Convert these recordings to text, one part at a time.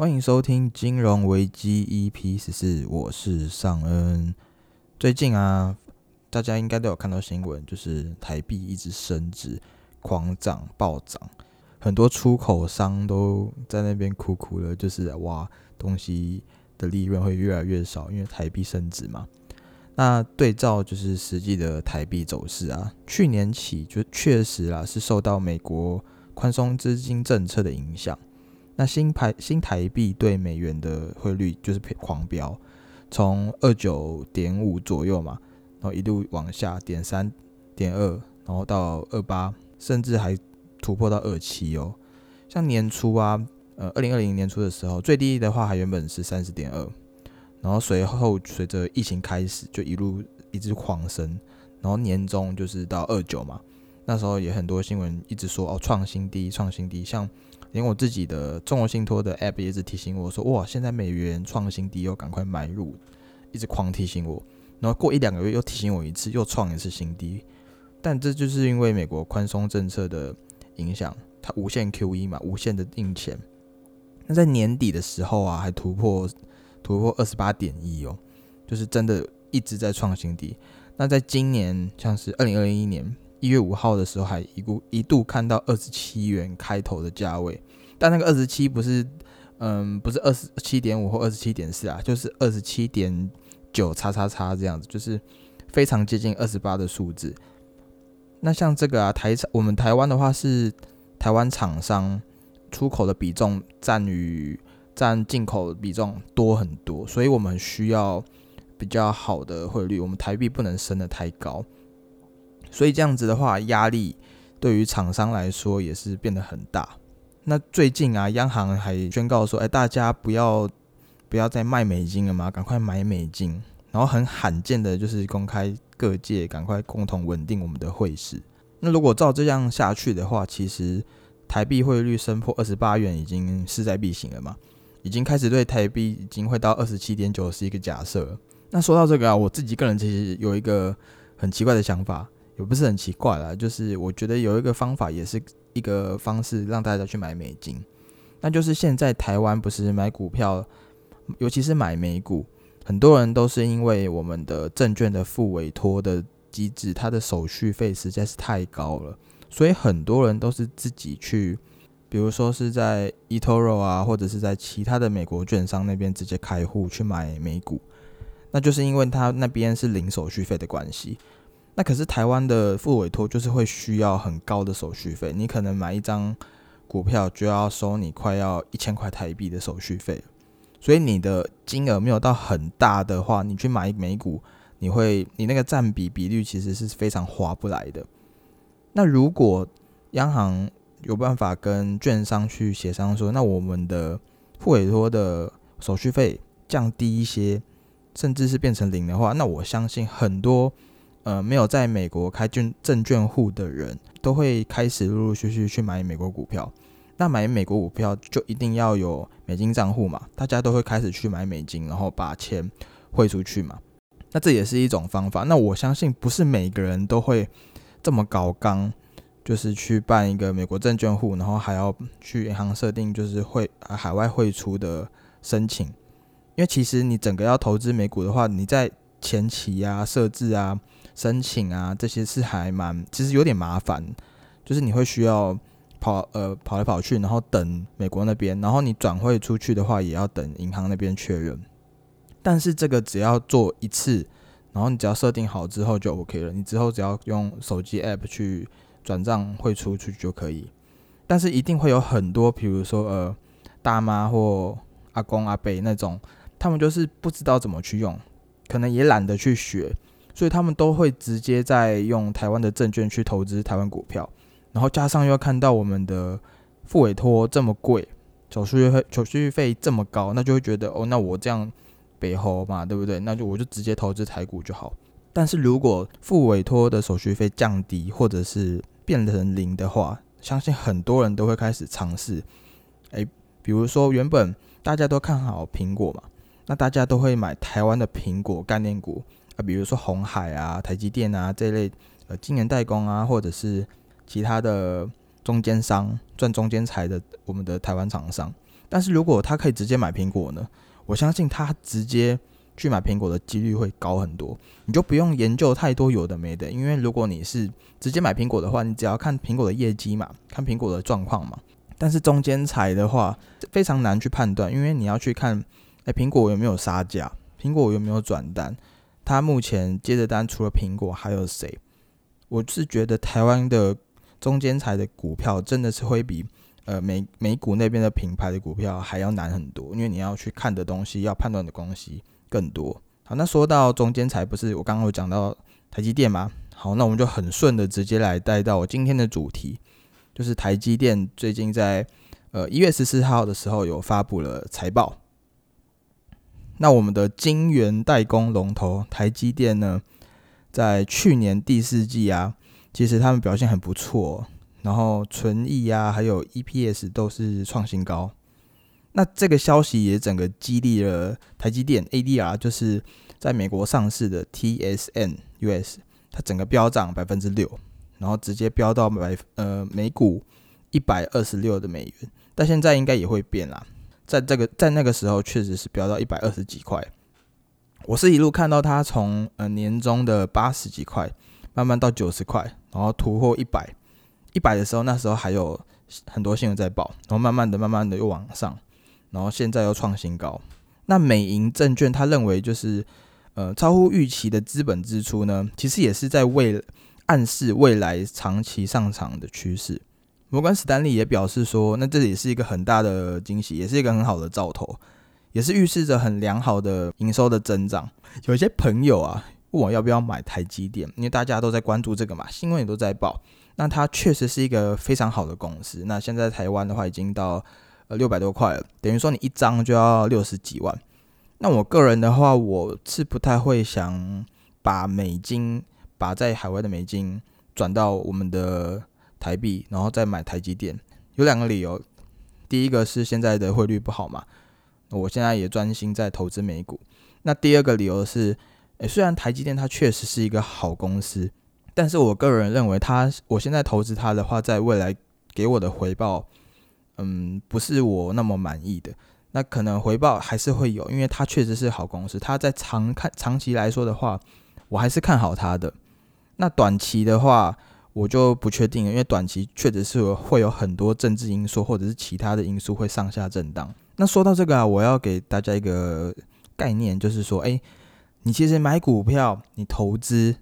欢迎收听金融危机 EP 十四，我是尚恩。最近啊，大家应该都有看到新闻，就是台币一直升值、狂涨、暴涨，很多出口商都在那边哭哭了，就是哇，东西的利润会越来越少，因为台币升值嘛。那对照就是实际的台币走势啊，去年起就确实啊是受到美国宽松资金政策的影响。那新台新台币对美元的汇率就是狂飙，从二九点五左右嘛，然后一路往下点三点二，然后到二八，甚至还突破到二七哦。像年初啊，呃，二零二零年初的时候，最低的话还原本是三十点二，然后随后随着疫情开始，就一路一直狂升，然后年终就是到二九嘛，那时候也很多新闻一直说哦，创新低，创新低，像。连我自己的中国信托的 App 也一直提醒我说：“哇，现在美元创新低，又赶快买入，一直狂提醒我。然后过一两个月又提醒我一次，又创一次新低。但这就是因为美国宽松政策的影响，它无限 QE 嘛，无限的印钱。那在年底的时候啊，还突破突破二十八点一哦，就是真的一直在创新低。那在今年，像是二零二一年。一月五号的时候，还一度一度看到二十七元开头的价位，但那个二十七不是，嗯，不是二十七点五或二十七点四啊，就是二十七点九叉叉叉这样子，就是非常接近二十八的数字。那像这个啊，台我们台湾的话是台湾厂商出口的比重占于占进口比重多很多，所以我们需要比较好的汇率，我们台币不能升得太高。所以这样子的话，压力对于厂商来说也是变得很大。那最近啊，央行还宣告说：“哎，大家不要不要再卖美金了嘛，赶快买美金。”然后很罕见的就是公开各界赶快共同稳定我们的汇市。那如果照这样下去的话，其实台币汇率升破二十八元已经势在必行了嘛，已经开始对台币已经会到二十七点九是一个假设。那说到这个啊，我自己个人其实有一个很奇怪的想法。也不是很奇怪啦，就是我觉得有一个方法，也是一个方式，让大家去买美金。那就是现在台湾不是买股票，尤其是买美股，很多人都是因为我们的证券的付委托的机制，它的手续费实在是太高了，所以很多人都是自己去，比如说是在 eToro 啊，或者是在其他的美国券商那边直接开户去买美股，那就是因为他那边是零手续费的关系。那可是台湾的付委托就是会需要很高的手续费，你可能买一张股票就要收你快要一千块台币的手续费，所以你的金额没有到很大的话，你去买美股，你会你那个占比比率其实是非常划不来的。那如果央行有办法跟券商去协商说，那我们的付委托的手续费降低一些，甚至是变成零的话，那我相信很多。呃，没有在美国开券证券户的人，都会开始陆陆续续去买美国股票。那买美国股票就一定要有美金账户嘛？大家都会开始去买美金，然后把钱汇出去嘛？那这也是一种方法。那我相信不是每个人都会这么搞刚，就是去办一个美国证券户，然后还要去银行设定就是汇海外汇出的申请。因为其实你整个要投资美股的话，你在前期啊设置啊。申请啊，这些是还蛮，其实有点麻烦，就是你会需要跑呃跑来跑去，然后等美国那边，然后你转汇出去的话，也要等银行那边确认。但是这个只要做一次，然后你只要设定好之后就 OK 了，你之后只要用手机 App 去转账汇出去就可以。但是一定会有很多，比如说呃大妈或阿公阿伯那种，他们就是不知道怎么去用，可能也懒得去学。所以他们都会直接在用台湾的证券去投资台湾股票，然后加上又看到我们的付委托这么贵，手续费手续费这么高，那就会觉得哦，那我这样北猴嘛，对不对？那就我就直接投资台股就好。但是如果付委托的手续费降低，或者是变成零的话，相信很多人都会开始尝试。诶，比如说原本大家都看好苹果嘛，那大家都会买台湾的苹果概念股。比如说红海啊、台积电啊这类呃晶圆代工啊，或者是其他的中间商赚中间财的我们的台湾厂商，但是如果他可以直接买苹果呢？我相信他直接去买苹果的几率会高很多，你就不用研究太多有的没的，因为如果你是直接买苹果的话，你只要看苹果的业绩嘛，看苹果的状况嘛。但是中间财的话非常难去判断，因为你要去看，哎，苹果有没有杀价，苹果有没有转单，他目前接的单除了苹果还有谁？我是觉得台湾的中间材的股票真的是会比。呃，美美股那边的品牌的股票还要难很多，因为你要去看的东西，要判断的东西更多。好，那说到中间才不是我刚刚有讲到台积电吗？好，那我们就很顺的直接来带到我今天的主题，就是台积电最近在呃一月十四号的时候有发布了财报。那我们的晶圆代工龙头台积电呢，在去年第四季啊，其实他们表现很不错。然后存益啊，还有 EPS 都是创新高。那这个消息也整个激励了台积电 ADR，就是在美国上市的 TSN US，它整个飙涨百分之六，然后直接飙到百呃每股一百二十六的美元。但现在应该也会变啦，在这个在那个时候确实是飙到一百二十几块。我是一路看到它从呃年中的八十几块，慢慢到九十块，然后突破一百。一百的时候，那时候还有很多新闻在报，然后慢慢的、慢慢的又往上，然后现在又创新高。那美银证券他认为，就是呃超乎预期的资本支出呢，其实也是在为暗示未来长期上涨的趋势。摩根史丹利也表示说，那这也是一个很大的惊喜，也是一个很好的兆头，也是预示着很良好的营收的增长。有一些朋友啊问我要不要买台积电，因为大家都在关注这个嘛，新闻也都在报。那它确实是一个非常好的公司。那现在台湾的话，已经到呃六百多块了，等于说你一张就要六十几万。那我个人的话，我是不太会想把美金，把在海外的美金转到我们的台币，然后再买台积电。有两个理由，第一个是现在的汇率不好嘛，我现在也专心在投资美股。那第二个理由是，诶，虽然台积电它确实是一个好公司。但是我个人认为，它我现在投资它的话，在未来给我的回报，嗯，不是我那么满意的。那可能回报还是会有，因为它确实是好公司。它在长看长期来说的话，我还是看好它的。那短期的话，我就不确定了，因为短期确实是会有很多政治因素或者是其他的因素会上下震荡。那说到这个啊，我要给大家一个概念，就是说，诶，你其实买股票，你投资。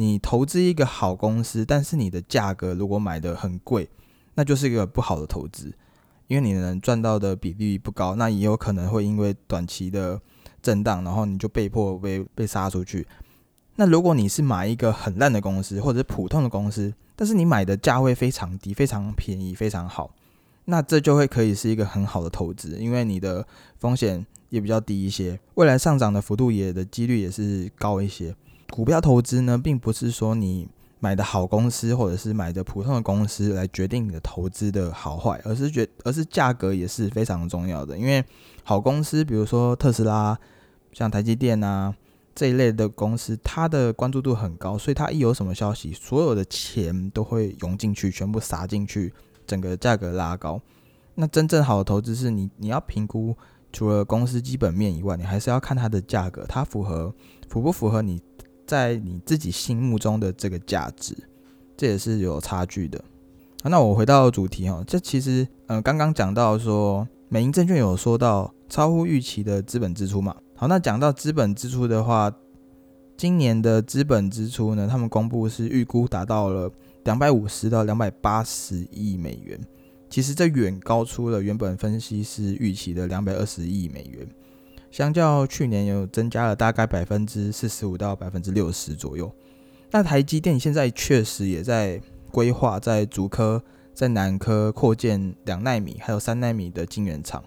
你投资一个好公司，但是你的价格如果买的很贵，那就是一个不好的投资，因为你能赚到的比例不高，那也有可能会因为短期的震荡，然后你就被迫被被杀出去。那如果你是买一个很烂的公司或者是普通的公司，但是你买的价位非常低、非常便宜、非常好，那这就会可以是一个很好的投资，因为你的风险也比较低一些，未来上涨的幅度也的几率也是高一些。股票投资呢，并不是说你买的好公司或者是买的普通的公司来决定你的投资的好坏，而是觉而是价格也是非常重要的。因为好公司，比如说特斯拉、像台积电啊这一类的公司，它的关注度很高，所以它一有什么消息，所有的钱都会涌进去，全部撒进去，整个价格拉高。那真正好的投资是你你要评估，除了公司基本面以外，你还是要看它的价格，它符合符不符合你。在你自己心目中的这个价值，这也是有差距的。那我回到主题哈，这其实呃刚刚讲到说，美银证券有说到超乎预期的资本支出嘛。好，那讲到资本支出的话，今年的资本支出呢，他们公布是预估达到了两百五十到两百八十亿美元。其实这远高出了原本分析师预期的两百二十亿美元。相较去年有增加了大概百分之四十五到百分之六十左右。那台积电现在确实也在规划在竹科、在南科扩建两纳米还有三纳米的晶圆厂，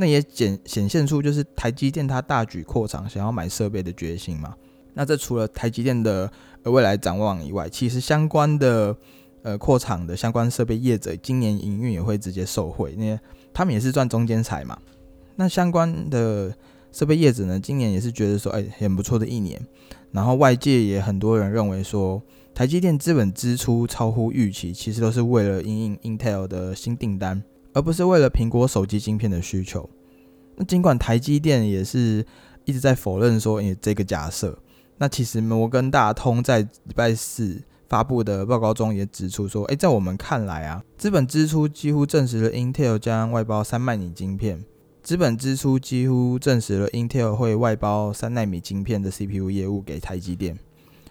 那也显显现出就是台积电它大举扩厂想要买设备的决心嘛。那这除了台积电的呃未来展望以外，其实相关的呃扩厂的相关设备业者今年营运也会直接受惠，因为他们也是赚中间财嘛。那相关的。设备业者呢，今年也是觉得说，哎，很不错的一年。然后外界也很多人认为说，台积电资本支出超乎预期，其实都是为了应应 Intel 的新订单。而不是为了苹果手机晶片的需求。那尽管台积电也是一直在否认说，诶这个假设，那其实摩根大通在礼拜四发布的报告中也指出说，诶，在我们看来啊，资本支出几乎证实了 Intel 将外包三纳米晶片。资本支出几乎证实了 Intel 会外包三纳米晶片的 CPU 业务给台积电。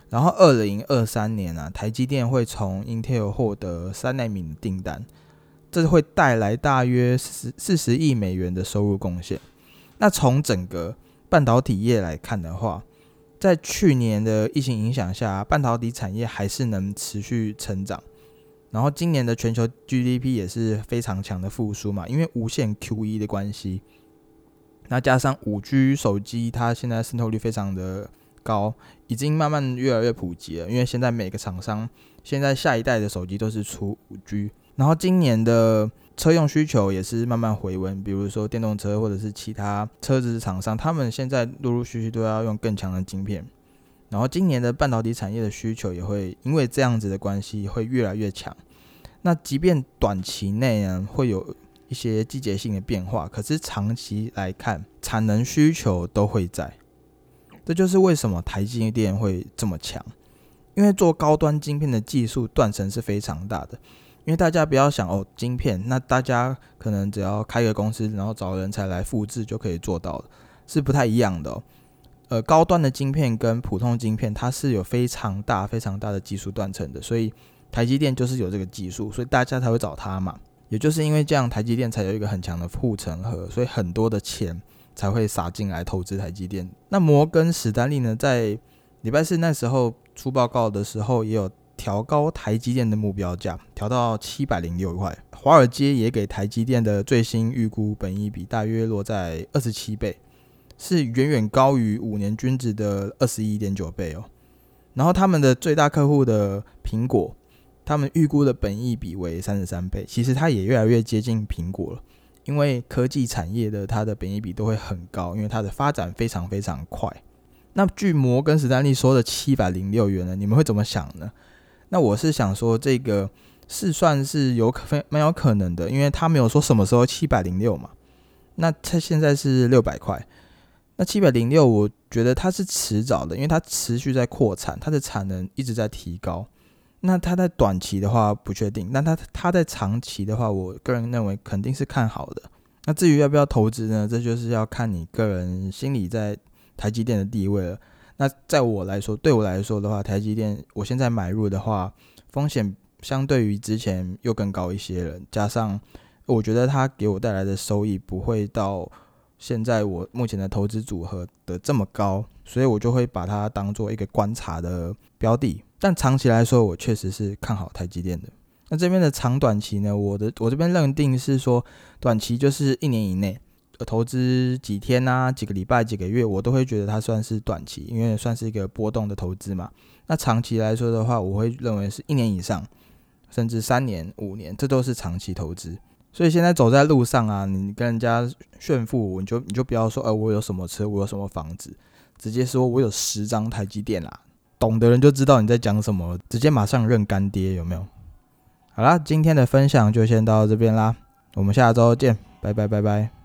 然后，二零二三年啊，台积电会从 Intel 获得三纳米的订单，这会带来大约四四十亿美元的收入贡献。那从整个半导体业来看的话，在去年的疫情影响下，半导体产业还是能持续成长。然后今年的全球 GDP 也是非常强的复苏嘛，因为无限 QE 的关系，那加上五 G 手机，它现在渗透率非常的高，已经慢慢越来越普及了。因为现在每个厂商现在下一代的手机都是出五 G，然后今年的车用需求也是慢慢回温，比如说电动车或者是其他车子厂商，他们现在陆陆续续都要用更强的晶片。然后今年的半导体产业的需求也会因为这样子的关系会越来越强。那即便短期内呢会有一些季节性的变化，可是长期来看产能需求都会在。这就是为什么台积电会这么强，因为做高端晶片的技术断层是非常大的。因为大家不要想哦，晶片那大家可能只要开个公司，然后找人才来复制就可以做到，是不太一样的。呃，高端的晶片跟普通晶片，它是有非常大、非常大的技术断层的，所以台积电就是有这个技术，所以大家才会找它嘛。也就是因为这样，台积电才有一个很强的护城河，所以很多的钱才会撒进来投资台积电。那摩根史丹利呢，在礼拜四那时候出报告的时候，也有调高台积电的目标价，调到七百零六块。华尔街也给台积电的最新预估本益比大约落在二十七倍。是远远高于五年均值的二十一点九倍哦。然后他们的最大客户的苹果，他们预估的本益比为三十三倍，其实它也越来越接近苹果了。因为科技产业的它的本益比都会很高，因为它的发展非常非常快。那据摩根史丹利说的七百零六元呢，你们会怎么想呢？那我是想说这个是算是有可非蛮有可能的，因为他没有说什么时候七百零六嘛。那他现在是六百块。那七百零六，我觉得它是迟早的，因为它持续在扩产，它的产能一直在提高。那它在短期的话不确定，那它它在长期的话，我个人认为肯定是看好的。那至于要不要投资呢？这就是要看你个人心里在台积电的地位了。那在我来说，对我来说的话，台积电我现在买入的话，风险相对于之前又更高一些了。加上我觉得它给我带来的收益不会到。现在我目前的投资组合的这么高，所以我就会把它当做一个观察的标的。但长期来说，我确实是看好台积电的。那这边的长短期呢？我的我这边认定是说，短期就是一年以内，投资几天啊、几个礼拜、几个月，我都会觉得它算是短期，因为算是一个波动的投资嘛。那长期来说的话，我会认为是一年以上，甚至三年、五年，这都是长期投资。所以现在走在路上啊，你跟人家炫富，你就你就不要说，呃，我有什么车，我有什么房子，直接说我有十张台积电啦。懂的人就知道你在讲什么，直接马上认干爹，有没有？好啦，今天的分享就先到这边啦，我们下周见，拜拜拜拜。